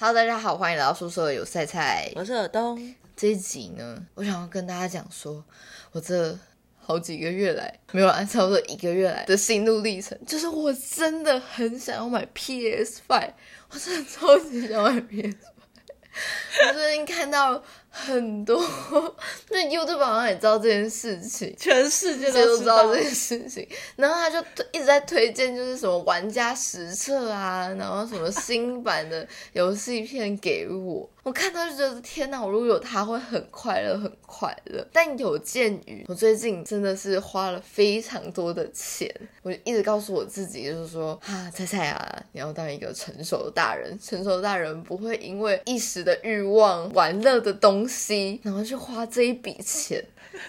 Hello，大家好，欢迎来到宿舍有菜菜。我是尔东，这一集呢，我想要跟大家讲说，我这好几个月来，没有按差不多一个月来的心路历程，就是我真的很想要买 PS Five，我真的超级想买 PS Five。我最近看到很多，那 YouTube 好像也知道这件事情，全世界都知道。这件事情，然后他就一直在推荐，就是什么玩家实测啊，然后什么新版的游戏片给我。我看到就觉得天哪，我如果有他会很快乐，很快乐。但有鉴于我最近真的是花了非常多的钱，我就一直告诉我自己，就是说啊，菜菜啊，你要当一个成熟的大人，成熟的大人不会因为一时的欲望、玩乐的东西，然后去花这一笔钱。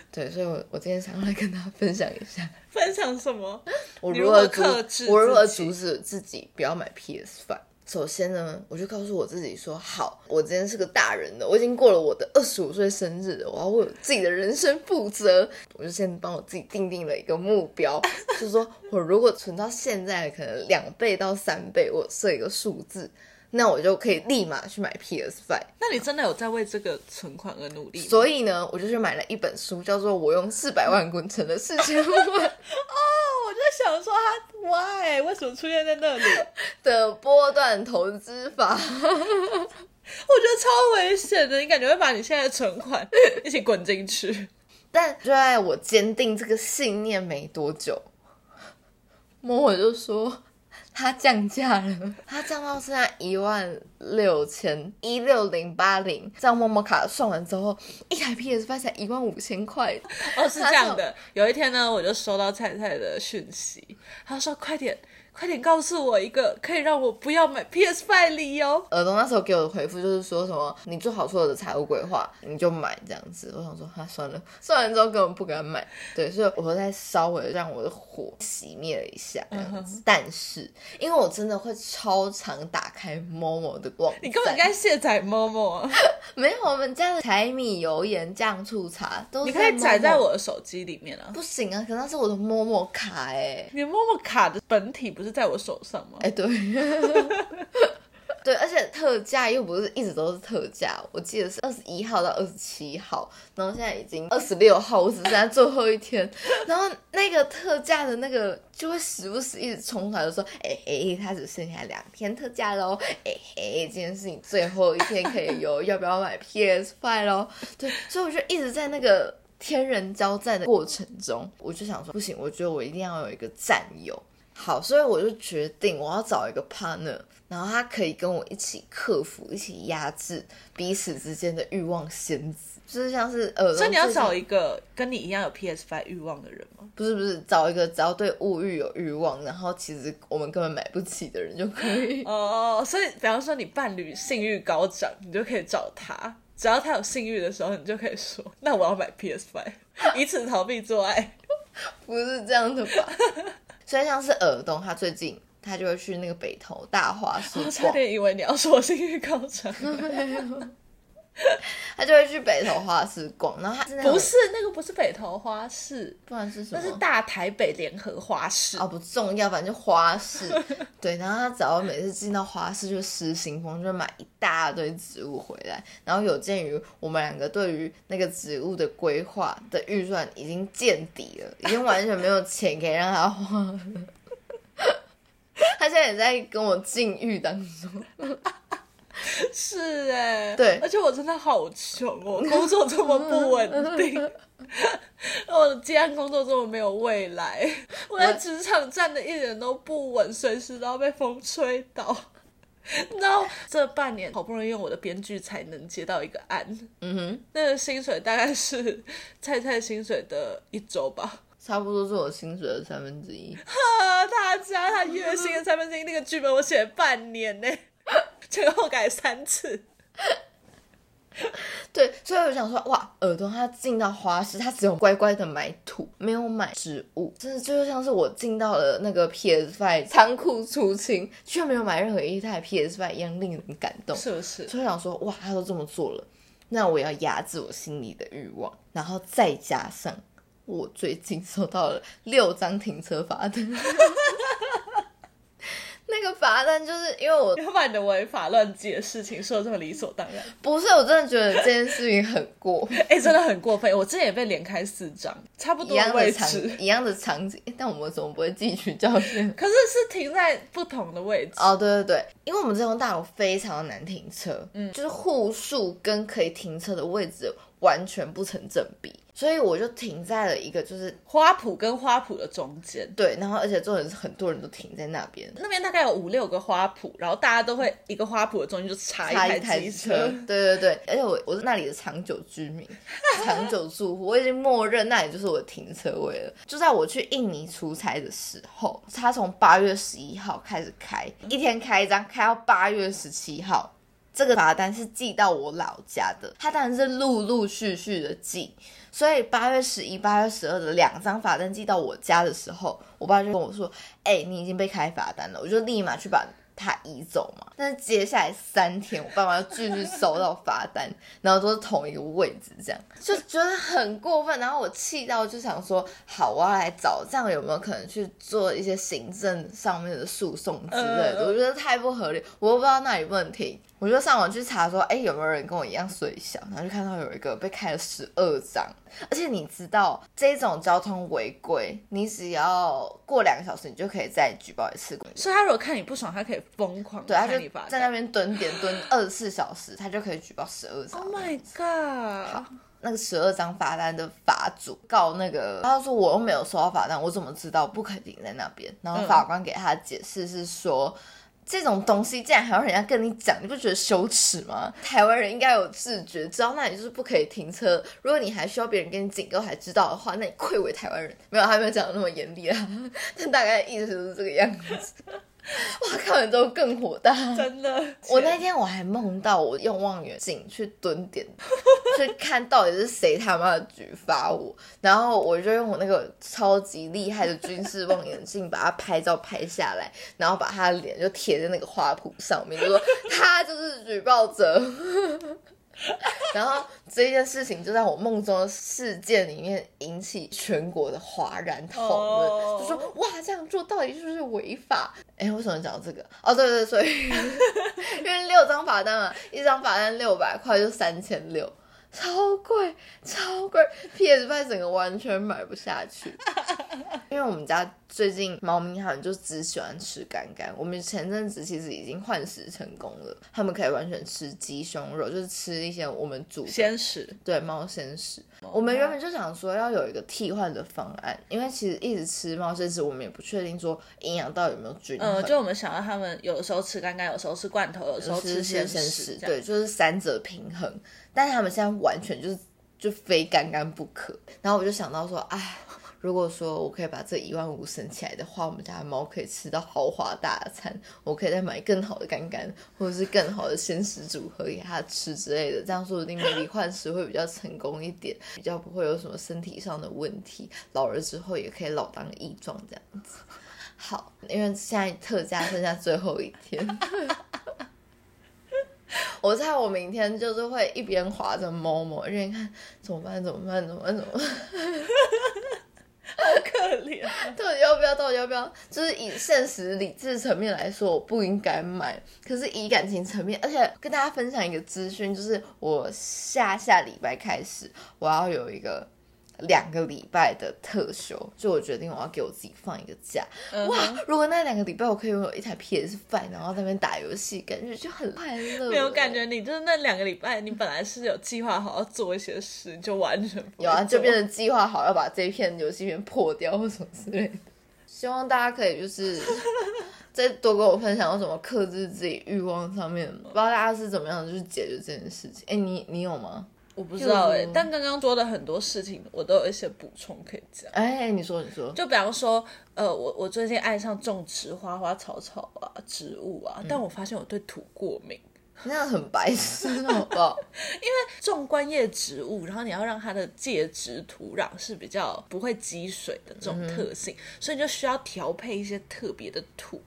对，所以我我今天想要来跟大家分享一下，分享什么？我如何阻克制我如何阻止自己不要买 PS Five。首先呢，我就告诉我自己说，好，我今天是个大人了，我已经过了我的二十五岁生日了，我要为我自己的人生负责。我就先帮我自己定定了一个目标，就是说我如果存到现在可能两倍到三倍，我设一个数字，那我就可以立马去买 PS Five。那你真的有在为这个存款而努力吗？所以呢，我就去买了一本书，叫做《我用四百万滚成了四千万》。哦我就想说他 why 为什么出现在那里？的波段投资法，我觉得超危险的，你感觉会把你现在的存款一起滚进去。但就在我坚定这个信念没多久，摸我就说它降价了，它降到现在一万六千一六零八零，这样陌陌卡算完之后，一台 PS 发才一万五千块。哦，是这样的，有一天呢，我就收到菜菜的讯息，他说快点。快点告诉我一个可以让我不要买 PS Five 理由。耳东那时候给我的回复就是说什么，你做好所有的财务规划，你就买这样子。我想说，哈、算了，算完之后根本不敢买。对，所以我再稍微让我的火熄灭了一下这样子。但是，因为我真的会超常打开 Momo 的网站，你根本应该卸载 Momo 啊！没有我们家的柴米油盐酱醋茶都是你可以载在我的手机里面啊。不行啊，可那是我的 Momo 卡哎、你 Momo 卡的本体不是在我手上吗？哎、对，对，而且特价又不是一直都是特价，我记得是二十一号到二十七号，然后现在已经二十六号，我只剩下最后一天，然后那个特价的那个就会时不时一直冲出来，就说，哎、嘿，它只剩下两天特价喽，哎、嘿，今天是你最后一天可以有，要不要买 PS Five 喽？对，所以我就一直在那个天人交战的过程中，我就想说，不行，我觉得我一定要有一个战友。好，所以我就决定我要找一个 partner，然后他可以跟我一起克服、一起压制彼此之间的欲望仙子，就是像是呃，所以你要找一个跟你一样有 PS Five 欲望的人吗？不是不是找一个只要对物欲有欲望，然后其实我们根本买不起的人就可以。哦，所以比方说你伴侣性欲高涨，你就可以找他。只要他有性欲的时候，你就可以说：“那我要买 PS Five，以此逃避做爱。不是这样的吧？所以像是耳东，他最近他就会去那个北投大华”市我差，点以为你要说我性欲高涨，他就会去北投花市逛，然后他不是那个不是北投花市，不然是什么？那是大台北联合花市。哦，不重要，反正就花市。对，然后他只要每次进到花市就失心疯，就买一大堆植物回来。然后有鉴于我们两个对于那个植物的规划的预算已经见底了，已经完全没有钱可以让他花了。他现在也在跟我禁欲当中。是哎、对而且我真的好穷哦，工作这么不稳定，我的接案工作这么没有未来，我在职场站的一点都不稳，随时都要被风吹倒。然后这半年好不容易用我的编剧才能接到一个案，嗯哼，那个薪水大概是菜菜薪水的一周吧。差不多是我薪水的三分之一。啊，他加他月薪的三分之一，那个剧本我写了半年呢，前后改三次。对，所以我想说，哇，耳朵他进到花市，他只有乖乖的买土，没有买植物，真的就像是我进到了那个 PS Five 仓库出清，却没有买任何一台 PS Five 一样令人感动。是不是？所以我想说，哇，他都这么做了，那我要压制我心里的欲望，然后再加上我最近收到了六张停车罚单。那个罚单就是因为我你要把你的违法乱纪的事情说的这么理所当然，不是我真的觉得这件事情很过，哎、真的很过分。我之前也被连开四张，差不多位样的场置，一样的场景，但我们怎么不会汲取教训？可是是停在不同的位置。哦，对对对，因为我们这栋大楼非常难停车，嗯，就是户数跟可以停车的位置完全不成正比，所以我就停在了一个就是花圃跟花圃的中间，对，然后而且重点是很多人都停在那边。那边大概有五六个花圃，然后大家都会一个花圃的中间就插插一一台车台机车。，对对对，而且我我是那里的长久居民，长久住户，我已经默认那里就是我的停车位了。就在我去印尼出差的时候，他从八月十一号开始开，一天开一张，开到八月十七号。这个罚单是寄到我老家的，他当然是陆陆续续的寄，所以八月十一、八月十二的两张罚单寄到我家的时候，我爸就跟我说：“哎、你已经被开罚单了。”我就立马去把它移走嘛。但是接下来三天，我爸妈又继续收到罚单，然后都是同一个位置，这样 就觉得很过分。然后我气到就想说，好，我要来找这样有没有可能去做一些行政上面的诉讼之类的？嗯我觉得太不合理，我又不知道那里问题。我就上网去查说，哎，有没有人跟我一样岁小？然后就看到有一个被开了十二张，而且你知道这种交通违规，你只要过两个小时，你就可以再举报一次。所以他如果看你不爽，他可以疯狂对，他就。在那边蹲点蹲二十四小时，他就可以举报十二张。Oh my god！那个十二张罚单的法主告那个，他说我又没有收到罚单，我怎么知道不可以停在那边？然后法官给他解释是说。这种东西竟然还要人家跟你讲，你不觉得羞耻吗？台湾人应该有自觉，知道那里就是不可以停车。如果你还需要别人跟你警告才知道的话，那你愧为台湾人。没有，他没有讲的那么严厉啊，但大概意思就是这个样子。哇，看完之后更火大。真的，我那天我还梦到我用望远镜去蹲点，去看到底是谁他妈的举发我，然后我就用我那个超级厉害的军事望远镜把他拍照拍下来，然后把他的脸就贴在那个花圃上面，就说他就是举报者。然后这件事情就在我梦中的事件里面引起全国的哗然讨论哦就说哇这样做到底是不是违法？哎，为什么讲到这个？哦，对对，所以 因为六张罚单嘛，一张罚单六百块就三千六，超贵超贵，PS 派整个完全买不下去。因为我们家最近猫咪好像就只喜欢吃干干，我们前阵子其实已经换食成功了，它们可以完全吃鸡胸肉，就是吃一些我们煮的鲜食。对猫鲜食。我们原本就想说要有一个替换的方案，因为其实一直吃猫鲜食，我们也不确定说营养到底有没有均衡。嗯，就我们想要他们有的时候吃干干，有时候吃罐头，有时候吃吃鲜鲜食，对，就是三者平衡。但他们现在完全就是就非干干不可。然后我就想到说，哎，如果说我可以把这一万五省起来的话，我们家的猫可以吃到豪华大餐，我可以再买更好的干干，或者是更好的鲜食组合给它吃之类的，这样说不定美丽换食会比较成功一点，比较不会有什么身体上的问题，老了之后也可以老当益壮这样子。好，因为现在特价剩下最后一天。我猜我明天就是会一边划着某某，一边看怎么办，怎么办，怎么办，怎么办？好可怜。到底要不要？到底要不要？就是以现实理智层面来说，我不应该买。可是以感情层面，而且跟大家分享一个资讯，就是我下下礼拜开始，我要有一个两个礼拜的特休，就我决定我要给我自己放一个假。哇！如果那两个礼拜我可以拥有一台 PS Five，然后在那边打游戏，感觉就很快乐。没有感觉，你就是那两个礼拜，你本来是有计划好要做一些事，就完全不有啊，就做变成计划好要把这一片游戏片破掉或什么之类的。希望大家可以就是再多跟我分享有什么克制自己欲望上面，不知道大家是怎么样的去解决这件事情。哎，你你有吗？我不知道哎、就但刚刚说的很多事情，我都有一些补充可以讲。哎，你说你说，就比方说，呃，我我最近爱上种植花花草草啊、植物啊，但我发现我对土过敏。那样很白痴，好不好？因为种观叶植物，然后你要让它的介质土壤是比较不会积水的这种特性，所以你就需要调配一些特别的土。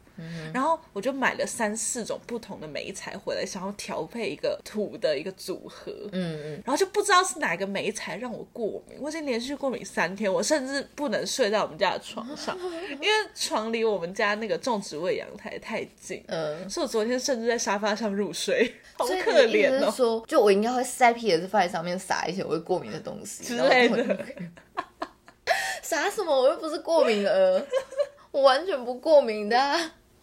然后我就买了三四种不同的梅材回来，想要调配一个土的一个组合。嗯嗯，然后就不知道是哪个梅材让我过敏，我已经连续过敏三天，我甚至不能睡在我们家的床上，因为床离我们家那个种植物阳台太近。嗯所以我昨天甚至在沙发上入睡，好可怜哦。是说，就我应该会塞 PS Five 上面撒一些我会过敏的东西之类的。撒什么？我又不是过敏儿，我完全不过敏的啊、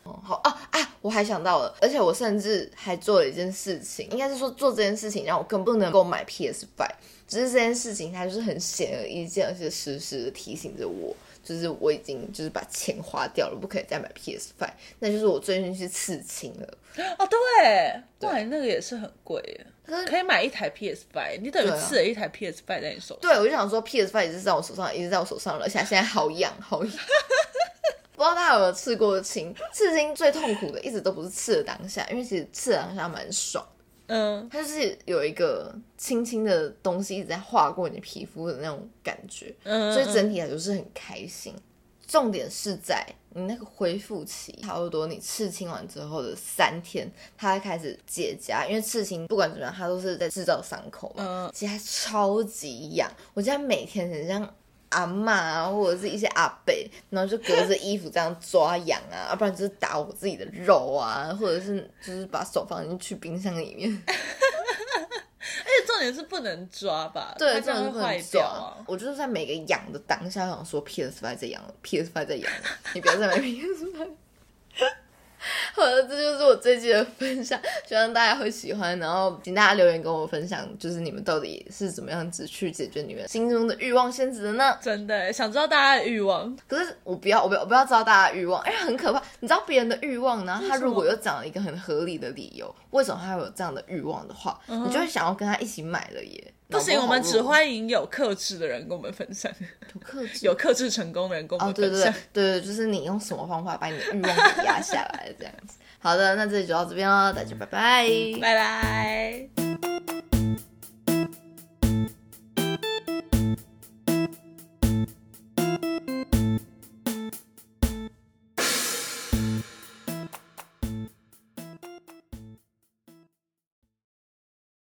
哦，好啊啊！我还想到了，而且我甚至还做了一件事情，应该是说做这件事情让我更不能够买 PS Five。只是这件事情它就是很显而易见，而且时时的提醒着我，就是我已经就是把钱花掉了，不可以再买 PS Five。那就是我最近去刺青了。哦，对，哇，那个也是很贵耶，可是可以买一台 PS Five，你等于刺了一台 PS Five 在你手上。对，我就想说 PS Five 一直在我手上，一直在我手上了，而且现在好痒，好痒。不知道大家有没有刺过青？刺青最痛苦的一直都不是刺的当下，因为其实刺的当下蛮爽，嗯，它就是有一个轻轻的东西一直在划过你的皮肤的那种感觉，嗯所以整体来说是很开心。重点是在你那个恢复期，差不多你刺青完之后的三天，它会开始结痂，因为刺青不管怎么样，它都是在制造伤口嘛，嗯其实它超级痒。我现在每天很像阿妈啊，或者是一些阿伯，然后就隔着衣服这样抓痒啊，要不然就是打我自己的肉啊，或者是就是把手放进去冰箱里面。而且重点是不能抓吧？对，它这样样会坏掉啊。。我就是在每个痒的当下，想说 PS Five 在痒，PS Five 在痒，你不要再买 PS Five。好了，这就是我最近的分享，希望大家会喜欢。然后请大家留言跟我分享，就是你们到底是怎么样子去解决你们心中的欲望限制的呢？真的想知道大家的欲望，可是我不要，我不要，我不要知道大家的欲望，因为很可怕。你知道别人的欲望，然后他如果又讲了一个很合理的理由，为什么他会有这样的欲望的话，你就会想要跟他一起买了耶。嗯不行，我们只弱欢迎有克制的人跟我们分享，有克制有克制成功的人跟我哦，对对们分享。对对，就是你用什么方法把你的欲望给压下来，这样子。好的，那这里就到这边了，大家拜拜。拜拜。